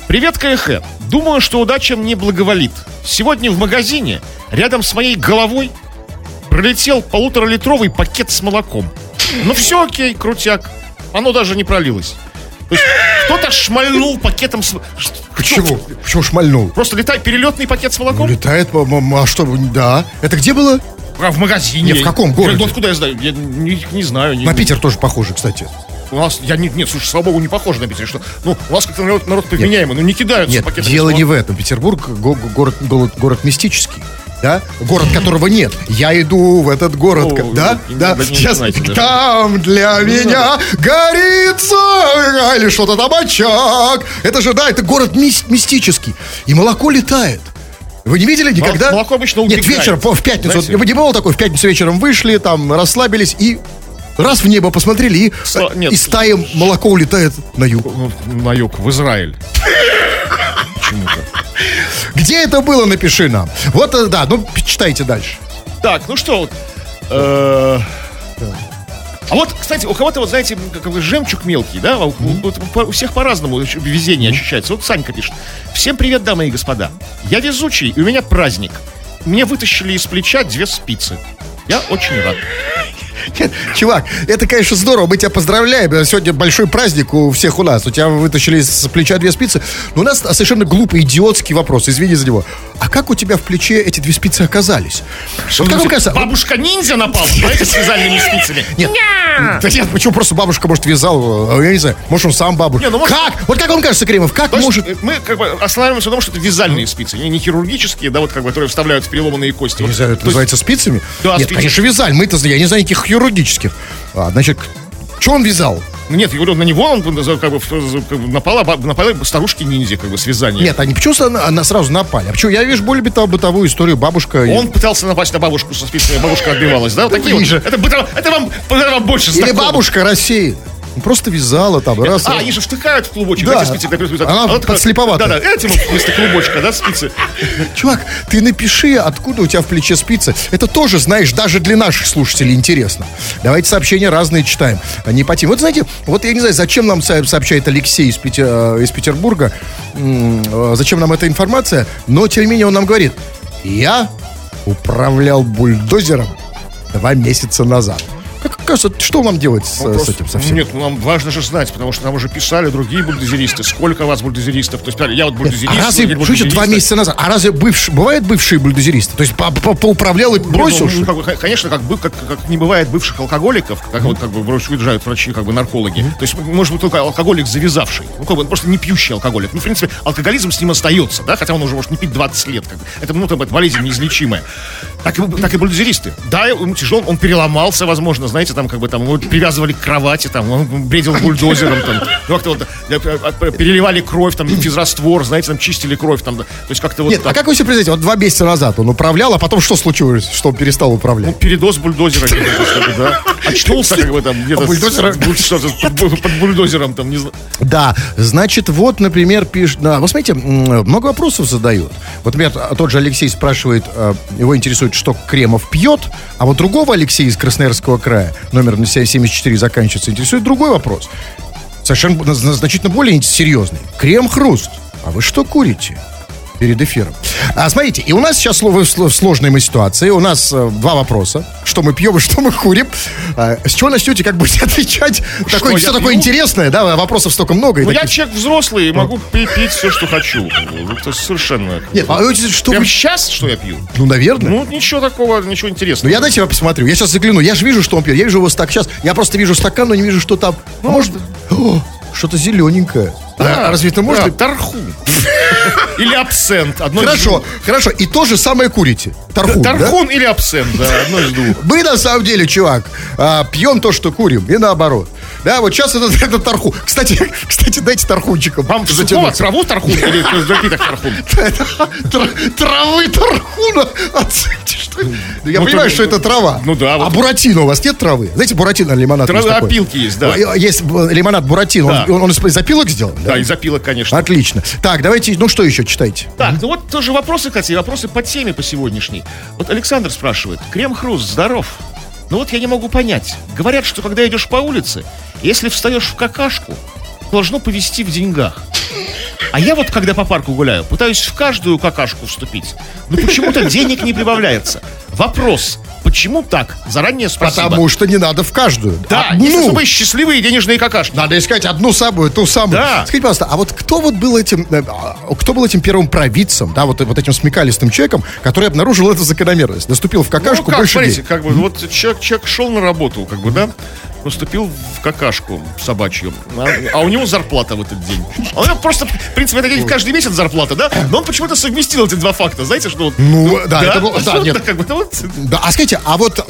Привет, КХ. Думаю, что удача мне благоволит. Сегодня в магазине рядом с моей головой пролетел полуторалитровый пакет с молоком. Ну все окей, крутяк. Оно даже не пролилось. Кто-то шмальнул пакетом с... Почему? Почему шмальнул? Просто летай перелетный пакет с молоком? Летает, м- м- а что, да. Это где было? А в магазине. Не, в каком Я- городе? Ну, откуда я знаю? Я не, не знаю. Не, На Питер тоже похоже, кстати. У нас, я не, нет, слушай, слава богу, не похоже на Питер. Что, ну, у нас как-то народ, народ повменяемый, ну не кидаются Нет, пакетами дело не в этом. Петербург го- город, город, город мистический. Да, город которого нет. Я иду в этот город, О, да, не- да, сейчас там для меня горится или что-то там очаг. Это же, да, это город мис- мистический. И молоко летает. Вы не видели никогда? молоко обычно Нет, убегает. вечером, по- в пятницу. Знаете? Вот, не было такой, в пятницу вечером вышли, там, расслабились и раз в небо посмотрели, и, Сла- э, нет. и стая молоко улетает на юг. Ну, На юг, в Израиль. Почему-то. Где это было, напиши нам. Вот, э, да, ну, читайте дальше. Так, ну что, вот, э, а вот, кстати, у кого-то, вот, знаете, как бы жемчуг мелкий, да, у, у- у всех по-разному везение ощущается. Вот Санька пишет. Всем привет, дамы и господа. Я везучий, и у меня праздник. Мне вытащили из плеча две спицы. Я очень рад. Нет, Чувак, это, конечно, здорово, мы тебя поздравляем. Сегодня большой праздник у всех у нас. У тебя вытащили из плеча две спицы. Но у нас совершенно глупый, идиотский вопрос, извини за него. А как у тебя в плече эти две спицы оказались? Вот как вам кажется? Бабушка-ниндзя напал, знаете, с вязальными спицами. Нет, да нет, почему просто бабушка, может, вязал, э, я не знаю, может, он сам бабушка. Не, ну, может- Как? Вот как вам кажется, Кремов, как Потому может... что Мы как бы останавливаемся на том, что это вязальные спицы, не, не хирургические, да, вот как бы, которые вставляют в переломанные кости. Я не Вот, знаю, это то есть- называется спицами? Да, Нет, спицы. конечно, вязаль. Мы-то, я не знаю никаких хирургических. А, значит, что он вязал? Ну, Нет, я говорю, на него он как бы, в- как бы напала, баб- напала старушки-ниндзя, как бы, с вязанием. Нет, они почему сразу на, на- сразу напали? А почему? Я вижу более быто- бытовую историю. Бабушка... и- Он пытался напасть на бабушку со спицами, бабушка отбивалась, да? Вот такие вот. Это, это, вам, это вам больше Или знакомо. бабушка рассеет. Ну, Просто вязала там. Раз, А, раз. они же втыкают в клубочек, Да. эти спицы. спицы. Она вот такая- подслеповатая. Да, да, этим вместо клубочка, да, спицы. Чувак, ты напиши, откуда у тебя в плече спицы. Это тоже, знаешь, даже для наших слушателей интересно. Давайте сообщения разные читаем. а Не по теме. Вот знаете, вот я не знаю, зачем нам со- сообщает Алексей из, Пете- э, из Петербурга, э, зачем нам эта информация, но тем не менее он нам говорит, я управлял бульдозером два месяца назад. Кажется, что нам делать с, с этим совсем? Нет, ну нам важно же знать, потому что нам уже писали другие бульдозеристы. Сколько у вас бульдозеристов? То есть, я вот бульдозерист. А разве, значит, два месяца назад? А разве бывшие, бывают бывшие бульдозеристы? То есть по- по- поуправлял и бросил? Ну, что ли? ну, как конечно, как, как, как не бывает бывших алкоголиков, как вот как бы уезжают врачи, как бы наркологи. То есть может быть только алкоголик завязавший. Ну, как бы, просто не пьющий алкоголик. Ну, в принципе, алкоголизм с ним остается, да, хотя он уже может не пить 20 лет. Как. Это, ну, там, это болезнь неизлечимая. Так и, так и бульдозеристы. Да, ему тяжело, он переломался, возможно, знаете, там, как бы там его привязывали к кровати, там, он бредил бульдозером, там, ну, как-то вот, э, э, переливали кровь, там, физраствор, знаете, там, чистили кровь, там, то есть как-то вот Нет, а так. как вы себе представляете, вот два месяца назад он управлял, а потом что случилось, что он перестал Ну, управлять? передоз бульдозера, что ли, да. Очнулся, как бы там, где-то А под, бу- под бульдозером, там, не знаю. Да, значит, вот, например, пишет, да, вы смотрите, м, много вопросов задают. Вот, например, тот же Алексей спрашивает, э, его интересует, что Кремов пьет, а вот другого Алексея из Красноярского края, номер на 74 заканчивается, интересует другой вопрос. Совершенно на- на- значительно более серьезный. Крем-хруст. А вы что курите? Перед эфиром. А, смотрите, и у нас сейчас слово в сло- в сложной мы ситуации. У нас э, два вопроса. Что мы пьем и что мы курим. А, с чего начнете, как будете отвечать? Такое, я все такое пью? интересное, да, вопросов столько много. Ну, я таких- человек взрослый и могу пи- пить все, что хочу. Это совершенно... Нет, а вы что Прям вы... сейчас, что я пью? Ну, наверное. Ну, ничего такого, ничего Ну, интересного. я дайте я посмотрю. Я сейчас загляну. Я же вижу, что он пьет. Я вижу его стак. Сейчас я просто вижу стакан, но не вижу, что там. А может... О, что-то зелененькое. А, разве это может Да, быть? Тарху. Или абсент. Одно Хорошо, хорошо. И то же самое курите. Тархун, да? Тархун или абсент, да, одно из двух. Мы на самом деле, чувак, а, пьем то, что курим, и наоборот. Да, вот сейчас это, это тарху. Кстати, кстати, дайте тархунчиком. Вам сухого затянуться. траву тархун или напиток тархун? Травы тархуна. Ну, Я Ну, понимаю, то- что это трава. ну да, А буратино у вас нет травы? Знаете, буратино лимонад такой. опилки есть, да. Есть лимонад буратино. Он, из опилок сделан? Да, из опилок, конечно. Отлично. Так, давайте, ну что еще читайте? Так, ну вот тоже вопросы, кстати, вопросы по теме по сегодняшней. Вот Александр спрашивает, крем-хруст здоров? Ну вот я не могу понять. Говорят, что когда идешь по улице, если встаешь в какашку, должно повести в деньгах. А я вот, когда по парку гуляю, пытаюсь в каждую какашку вступить. Но почему-то денег не прибавляется. Вопрос, почему так? Заранее спасибо. Потому что не надо в каждую. Да, Одну. есть особые счастливые денежные какашки. Надо искать одну самую, ту самую. Да. Скажите, пожалуйста, а вот кто вот был этим, э, а, кто был этим первым провидцем, да, вот, вот этим смекалистым человеком, который обнаружил эту закономерность? Наступил в какашку ну, как, больше смотрите, денег. как бы, вот человек, человек шел на работу, как бы, да, наступил в какашку собачью, а, а у него зарплата в этот день. А он её просто принципе, это каждый месяц зарплата, да? Но он почему-то совместил эти два факта, знаете, что... Ну, да, это было- да, нет. так как бы, ну, вот, Да, а скажите, а вот,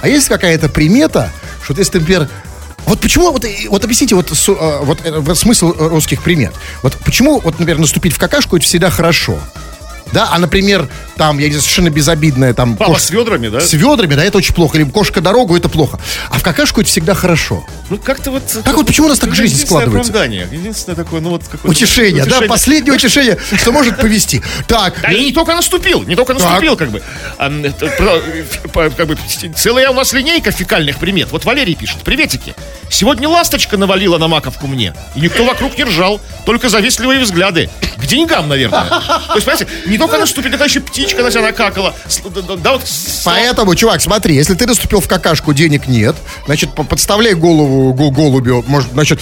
а есть какая-то примета, что если, например, вот почему, вот, вот объясните, вот, э, вот, э, вот смысл русских примет. Вот почему, вот, например, наступить в какашку это всегда хорошо. Да, а, например, там, я не знаю, совершенно безобидная, там... Папа кош- с ведрами, да? С ведрами, да, это очень плохо. Или кошка дорогу, это плохо. А в какашку это всегда хорошо. Ну, как-то вот... Так вот почему у нас так жизнь складывается? оправдание. Единственное такое, ну, вот... какое-то Утешение, да, последнее утешение, что может повести. Так, Да и не только наступил, не только наступил, как бы. А, как бы целая у нас линейка фекальных примет. Вот Валерий пишет. Приветики. Сегодня ласточка навалила на маковку мне. И никто вокруг не ржал. Только завистливые взгляды. К деньгам, наверное. То есть, понимаете, не только наступил, это еще птичка на тебя накакала. Да- вот... Поэтому, чувак, смотри, если ты наступил в какашку, денег нет, значит, по- подставляй голову голубю, может, значит,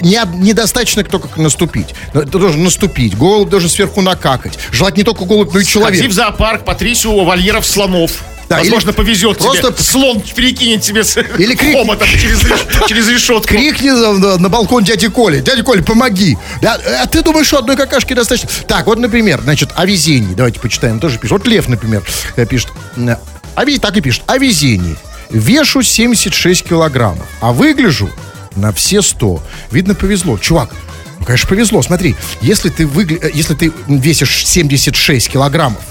не, недостаточно только наступить. Ты должен наступить, голубь должен сверху накакать. Желать не только голубь, но и человек. в зоопарк, потрись у вольеров слонов. Да, Возможно, или повезет просто- тебе. Слон перекинет тебе с Или крик- хомотом через, через решетку. Крикни на, на- балкон дяди Коли. Дядя Коля, помоги. Да, а ты думаешь, что одной какашки достаточно? Так, вот, например, значит, о везении. Давайте почитаем. Тоже пишет. Вот Лев, например, э, пишет. э, О, ве- так и пишет. О везении. Вешу 76 килограммов, а выгляжу на все 100. Видно, повезло. Чувак, ну, конечно, повезло. Смотри, если ты, выгля... э, если ты весишь 76 килограммов,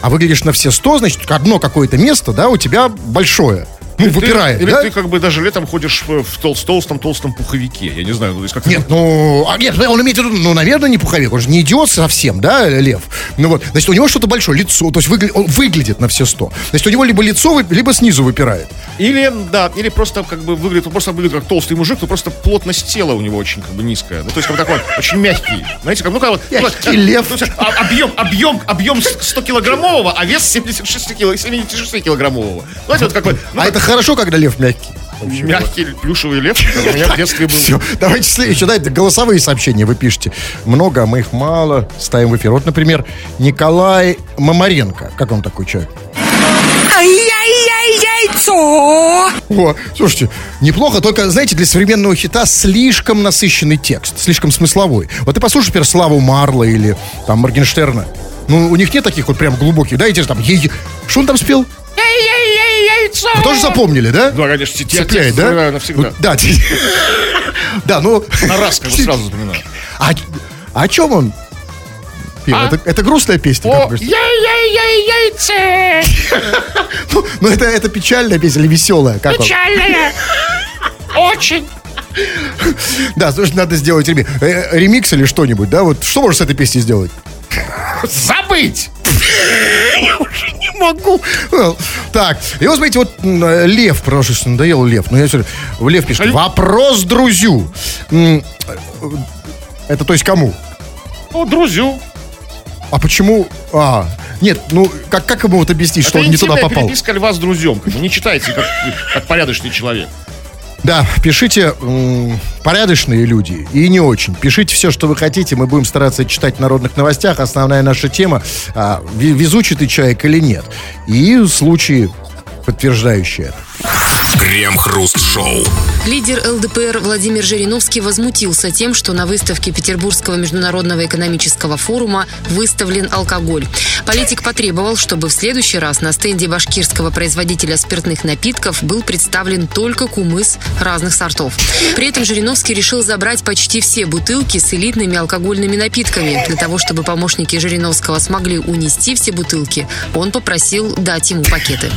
а выглядишь на все 100, значит, одно какое-то место, да, у тебя большое. Ну, Ты- выпирает, Или да? ты как бы даже летом ходишь в, в тол- толстом-толстом пуховике. Я не знаю, ну, то есть как Нет, ну, а нет, он имеет в виду, ну, наверное, не пуховик, он же не идиот совсем, да, лев. Ну вот, значит, у него что-то большое, лицо, то есть выгля- он выглядит на все сто. Значит, у него либо лицо, либо снизу выпирает. Или, да, или просто как бы выглядит, он просто выглядит как толстый мужик, но просто плотность тела у него очень как бы низкая. Ну, то есть как бы такой очень мягкий. Знаете, как, ну, как вот... Мягкий ну, лев. ну, а- объем, объем, объем 100 килограммового, а вес 76, кило, 76 килограммового. Знаете, вот какой... Ну, а это хорошо, когда лев мягкий. мягкий плюшевый лев, у меня в детстве был. Все, давайте следующее. Дайте голосовые сообщения вы пишете. Много, а мы их мало ставим в эфир. Вот, например, Николай Мамаренко. Как он такой человек? Яйцо! О, слушайте, неплохо, только, знаете, для современного хита слишком насыщенный текст, слишком смысловой. Вот ты послушай, например, Славу Марла или там Моргенштерна. Ну, у них нет таких вот прям глубоких, да, эти же там, е- что он там спел? Вы тоже запомнили, да? Да, конечно, те- те- Цепляет, те- да? Навсегда. Да, да, ну... На раз как бы сразу запоминаю. А, а о чем он пел? А? Это, это грустная песня, кажется? яй-яй-яй-яйце! Ну, ну, это, это печальная песня или веселая? Как? Печальная! Очень! Да, слушай, надо сделать реми- э, ремикс или что-нибудь, да? Вот что можно с этой песней сделать? Забыть! могу. Well, Так, и вот смотрите, вот э, Лев, потому что надоел Лев. Но я все Лев пишет, вопрос друзю. Э, Это то есть кому? Ну, друзю. А почему? А, нет, ну, как, как ему вот объяснить, что Это он не туда попал? переписка льва с друзьем. Не читайте, как, как порядочный человек. Да, пишите порядочные люди и не очень. Пишите все, что вы хотите. Мы будем стараться читать в народных новостях. Основная наша тема а, ве- везучий ты человек или нет. И случаи, подтверждающие это. Крем-хруст-шоу. Лидер ЛДПР Владимир Жириновский возмутился тем, что на выставке Петербургского международного экономического форума выставлен алкоголь. Политик потребовал, чтобы в следующий раз на стенде башкирского производителя спиртных напитков был представлен только кумыс разных сортов. При этом Жириновский решил забрать почти все бутылки с элитными алкогольными напитками. Для того, чтобы помощники Жириновского смогли унести все бутылки, он попросил дать ему пакеты.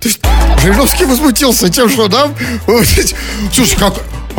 То есть Жириновский возмутился тем, что да, слушай, как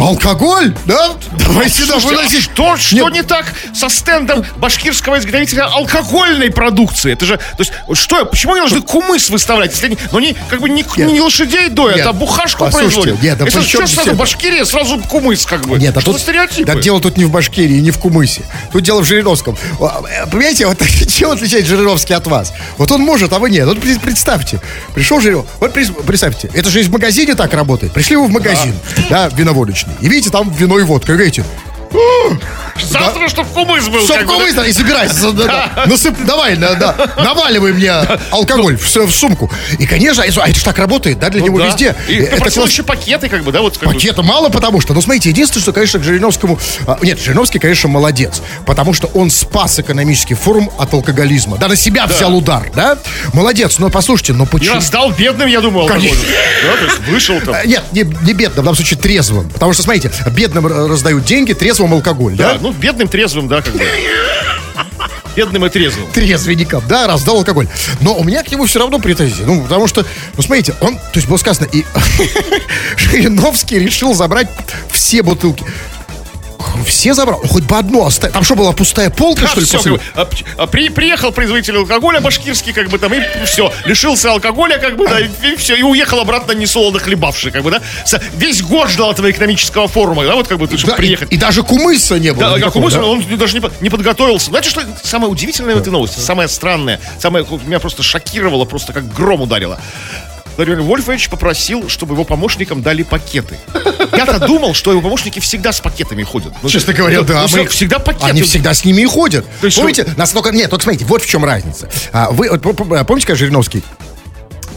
алкоголь, да? Давайте да, Слушайте, а выносить. что, что Нет. не так со стендом башкирского изготовителя алкогольной продукции? Это же, то есть, что, почему они должны кумыс выставлять? Если они, ну, они как бы не, Нет. не лошадей доят, Нет. а бухашку Послушайте, производят. нет, да Если что сразу это? Башкирия, сразу кумыс как бы. Нет, а что тут, стереотипы? да дело тут не в Башкирии, не в Кумысе. Тут дело в Жириновском. Э, Понимаете, вот чем отличает Жириновский от вас? Вот он может, а вы нет. Вот пред- представьте, пришел Жириновский, вот представьте, это же из магазине так работает. Пришли вы в магазин, да, виноводочный, и видите, там вино и водка, и говорите, «О, Завтра, чтоб кумыс был. Чтоб кумыс, да, и собирайся. да, да. Насып- давай, да, да, наваливай мне алкоголь в, с- в сумку. И, конечно, а это же так работает, да, для Ну него да. везде. И Э, попросил класс- еще пакеты, как бы, да, вот. как бы. Пакета мало, потому что, ну, смотрите, единственное, что, конечно, к Жириновскому... а, нет, Жириновский, конечно, молодец, потому что он спас экономический форум от алкоголизма. Да, на себя взял удар, да? Молодец, но послушайте, но почему... раздал бедным, я думал. Конечно. Да, то есть вышел там. Э, Нет, не, не бедным, в данном случае трезвым. Потому что, смотрите, бедным э, раздают деньги, трезвым алкоголь, да? Да, ну, бедным, трезвым, да, как бы. Бедным и трезвым. трезвенникам, да, раздал алкоголь. Но у меня к нему все равно претензии. Ну, потому что, ну, смотрите, он, то есть было сказано, и Жириновский решил забрать все бутылки. Все забрал? Хоть бы одну оставил. Там что, была пустая полка, Да, что ли, всё, после? как бы, а, а, при- приехал производитель алкоголя башкирский, как бы там, и все, лишился алкоголя, как бы, да, и, все, и уехал обратно несолоно хлебавший, как бы, да. Весь год ждал этого экономического форума, да, вот как бы, чтобы Да, и, приехать. и даже кумыса не было. Да, как никакого, мысль, да? он даже не, не подготовился. Знаете, что самое удивительное в этой новости? Самое странное, самое меня просто шокировало, просто как гром ударило. Владимир Вольфович попросил, чтобы его помощникам дали пакеты. Я-то думал, что его помощники всегда с пакетами ходят. Ну, Честно говоря, ну, да. ну, мы- всегда пакеты. Они всегда с ними и ходят. Есть Помните, настолько... Нет, только смотрите, вот в чем разница. А, вы, помните, как Жириновский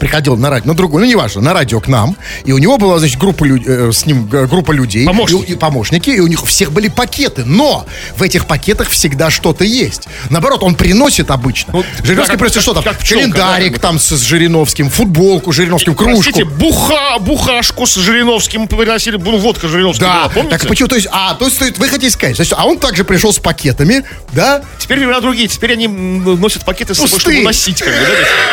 приходил на радио, на другую, ну неважно, на радио к нам, и у него была, значит, группа, лю- э, с ним группа людей. Помощники. И, и помощники, и у них у всех были пакеты, но в этих пакетах всегда что-то есть. Наоборот, он приносит обычно. Ну, Жириновский как- приносит как- что там? как пчелка, Календарик да, там с, с Жириновским, футболку Жириновским, кружку. Простите, буха, бухашку с Жириновским приносили, ну, водка Жириновская Да, была, помните? так почему, то есть, а, то есть вы хотите сказать, значит, а он также пришел с пакетами, да, Теперь времена другие, теперь они носят пакеты с собой, чтобы носить, как бы, да,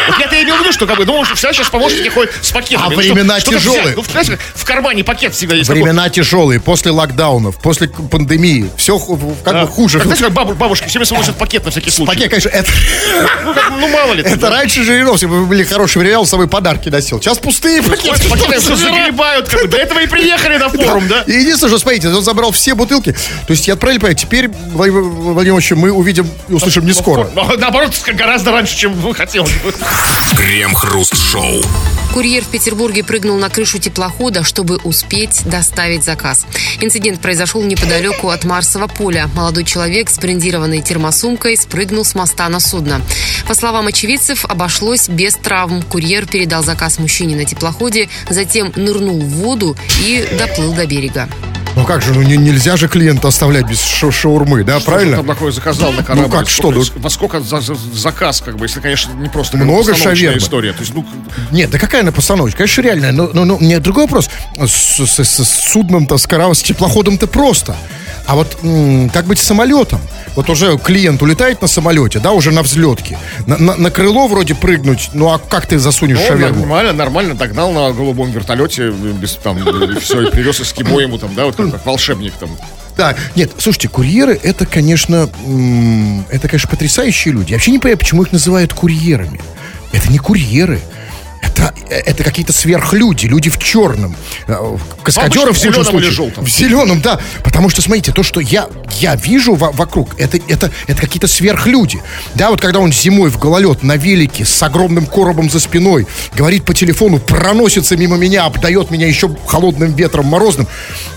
Вот я-то имел в виду, что, как бы, думал, что всегда сейчас помощники ходят с пакетами. А Ну, времена что- тяжелые. взять. Ну, как в кармане пакет всегда есть. Времена тяжелые, после локдаунов, после пандемии, все как Да. бы хуже. Как, знаете, как бабу- бабушки все время с собой носят пакет на всякий случай. Пакет, конечно, это, Ну, как, ну, мало ли. это раньше Жириновский вы были хорошие времена, он с собой подарки носил. Сейчас пустые пакеты. Пакеты все загребают, как бы. До этого и приехали на форум, да? И единственное, что, смотрите, он забрал все бутылки. То есть я правильно понимаю, теперь, Владимир Владимирович, мы увидим и услышим не скоро. Ну, Наоборот, гораздо раньше, чем вы хотели. Крем-хруст-шоу. Курьер в Петербурге прыгнул на крышу теплохода, чтобы успеть доставить заказ. Инцидент произошел неподалеку от Марсового поля. Молодой человек с брендированной термосумкой спрыгнул с моста на судно. По словам очевидцев, обошлось без травм. Курьер передал заказ мужчине на теплоходе, затем нырнул в воду и доплыл до берега. Ну как же, ну не- нельзя же клиента оставлять без ша- шаурмы, да, правильно? Там такое заказал на корабль. Ну, как что, Сколько- ну- Во сколько за- за- заказ, как бы, если, конечно, не просто Много шавермы. история. То есть, ну, Нет, да какая она постановочка? Конечно, реальная. Но, но, но меня другой вопрос. С, с- с- с судном-то, с кораблем, с теплоходом-то просто. А вот как быть с самолетом? Вот уже клиент улетает на самолете, да, уже на взлетке. На, на- на крыло вроде прыгнуть, ну а как ты засунешь ну, шаверму? нормально, нормально догнал на голубом вертолете, без, там, все, и привез эскимо ему, там, да, вот как, как волшебник, там. Так, нет, слушайте, курьеры это, конечно, это, конечно, потрясающие люди. Я вообще не понимаю, почему их называют курьерами. Это не курьеры. Это, это какие-то сверхлюди, люди в черном. Э, Каскадеры в зеленом или случае. желтом. В зеленом, да. Потому что, смотрите, то, что я, я вижу во- вокруг, это, это, это какие-то сверхлюди. Да, вот когда он зимой в гололед на велике с огромным коробом за спиной, говорит по телефону, проносится мимо меня, обдает меня еще холодным ветром морозным,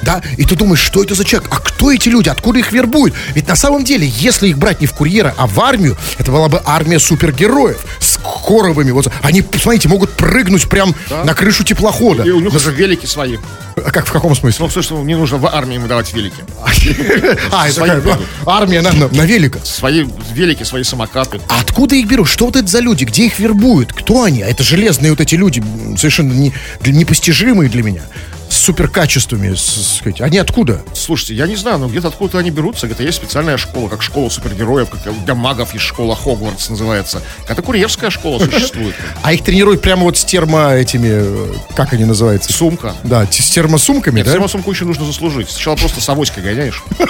да, и ты думаешь, что это за человек? А кто эти люди? Откуда их вербуют? Ведь на самом деле, если их брать не в курьера, а в армию, это была бы армия супергероев с коробами. Вот, они, посмотрите, могут прыгнуть прям на крышу теплохода. И у них уже велики свои. А как, в каком смысле? Ну, в смысле, не нужно в армии ему давать велики. А, это армия на, великах. Свои велики, свои самокаты. А откуда их берут? Что вот это за люди? Где их вербуют? Кто они? А это железные вот эти люди, совершенно непостижимые для меня. Суперкачествами, с- сказать. Они откуда? Слушайте, я не знаю, но где-то откуда они берутся. Где-то есть специальная школа, как школа супергероев, как для магов есть школа Хогвартс называется. Это курьерская школа существует. А их тренируют прямо вот с термо этими, э, как они называются? Сумка. Да, с термосумками, Нет, да? термосумку еще нужно заслужить. Сначала просто с авоськой гоняешь.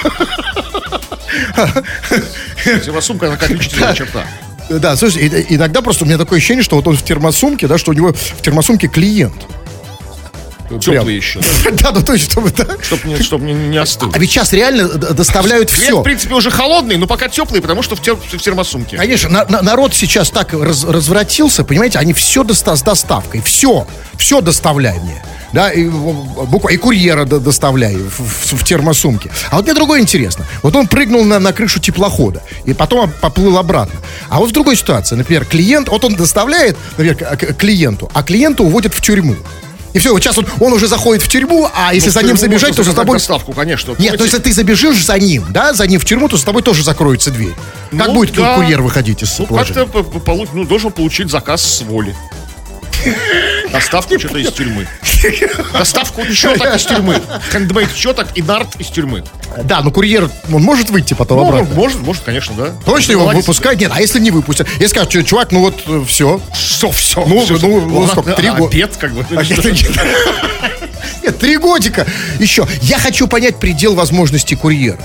Термосумка, она как отличительная черта. Да, слушай, иногда просто у меня такое ощущение, что вот он в термосумке, да, что у него в термосумке клиент. Теплый еще. Да, ну то есть, чтобы... да. Чтоб не, чтоб не, не остыл. А ведь сейчас реально доставляют все. в принципе, уже холодный, но пока теплый, потому что в, тер- в термосумке. Конечно, на- на- народ сейчас так раз- развратился, понимаете, они все с доставкой, все, все доставляй мне. Да, и, буква- и курьера до- доставляй в, в- в термосумке. А вот мне другое интересно. Вот он прыгнул на, на крышу теплохода и потом поплыл обратно. А вот в другой ситуации, например, клиент, вот он доставляет, например, клиенту, а клиента уводят в тюрьму. И все, вот сейчас он, он уже заходит в тюрьму, а если Ну, за ним забежать, то за тобой... доставку, конечно. Нет, ну Помните, если ты забежишь за ним, да, за ним в тюрьму, то за тобой тоже закроется дверь. Как Ну, будет да. курьер выходить из Ну, положения? как-то ну, должен получить заказ с воли. Доставку что-то из тюрьмы. Доставку четок из тюрьмы. Хендмейд четок и нарт из тюрьмы. Да, но курьер, он может выйти потом Ну, обратно? может, может, конечно, да. Точно его выпускать? Нет, а если не выпустят? Скажут, «Чё, чувак, ну вот все. Все, все. Ну, ну, ну, сколько, три года? Обед, как бы. Нет, три годика еще. Я хочу понять предел возможностей курьера.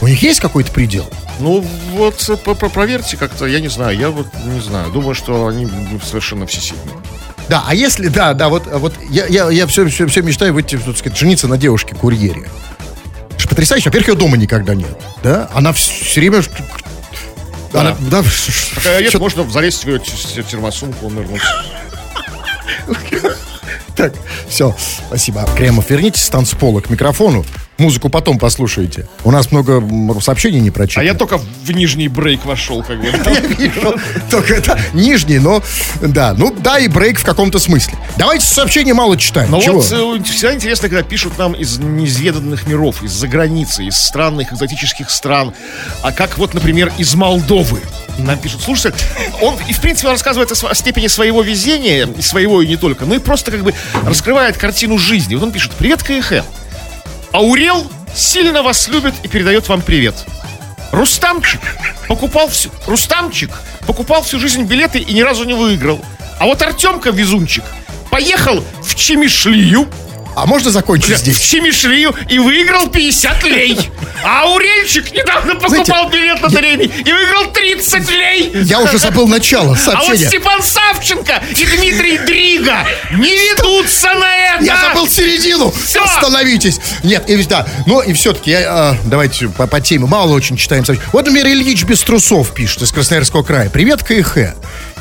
У них есть какой-то предел? Ну, вот э, проверьте как-то, я не знаю, я вот не знаю. Думаю, что они совершенно всесильные. Да, а если, да, да, вот, вот я, я, я все, все, все мечтаю выйти, так сказать, жениться на девушке-курьере. Это потрясающе. Во-первых, ее дома никогда нет. Да? Она все время... Она, да, Такая есть, можно залезть в ее термосумку, нырнуть. Так, все, спасибо. Кремов, вернитесь с танцпола к микрофону. Музыку потом послушайте. У нас много сообщений не А прочитано. я только в нижний брейк вошел, как бы. Только это нижний, но да, ну да, и брейк в каком-то смысле. Давайте сообщения мало читаем. Но Чего? вот э, всегда интересно, когда пишут нам из неизведанных миров, из-за границы, из странных экзотических стран. А как вот, например, из Молдовы. Нам пишут, слушайте, он и в принципе рассказывает о, степени своего везения, своего и не только, ну и просто как бы раскрывает картину жизни. Вот он пишет, привет, КХ. Аурел сильно вас любит и передает вам привет. Рустамчик покупал всю... Рустамчик покупал всю жизнь билеты и ни разу не выиграл. А вот Артемка Везунчик поехал в Чемишлию, А можно закончить в здесь? Чемишлию и выиграл 50 лей. А Аурельчик недавно покупал билет на лотерейный и выиграл 30 лей. Я уже забыл начало А вот сообщения. Степан Савченко и Дмитрий Дрига не ведутся на это. Я забыл середину. Всё. Остановитесь. Нет, и да. Ну и все-таки, я, а, давайте по, по теме. Мало очень читаем. сообщения. Вот, например, Ильич без трусов пишет из Красноярского края. Привет, КХ.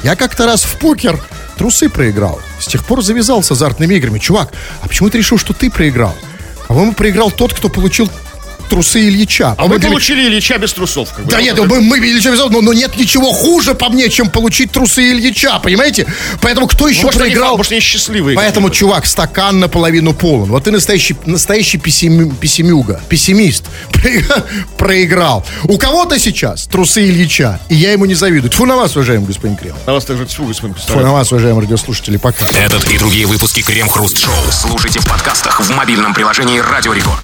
Я как-то раз в покер трусы проиграл. С тех пор завязал с азартными играми. Чувак, а почему ты решил, что ты проиграл? По-моему, проиграл тот, кто получил трусы Ильича. А мы получили Ильича без трусов. Как бы. Да нет, мы, мы Ильича вязал, но, но нет ничего хуже по мне, чем получить трусы Ильича, понимаете? Поэтому кто еще Ну, может, они, проиграл? может, они счастливые. Поэтому, чувак, стакан наполовину полон. Вот ты настоящий, настоящий пессими- пессимюга, пессимист. Проигра- Проиграл. У кого-то сейчас трусы Ильича, и я ему не завидую. Тьфу на вас, уважаемый господин Крем. На вас также тьфу, господин Тьфу на вас, уважаемые радиослушатели, пока. Этот и другие выпуски Крем Хруст Шоу слушайте в подкастах в мобильном приложении Радио Рекорд.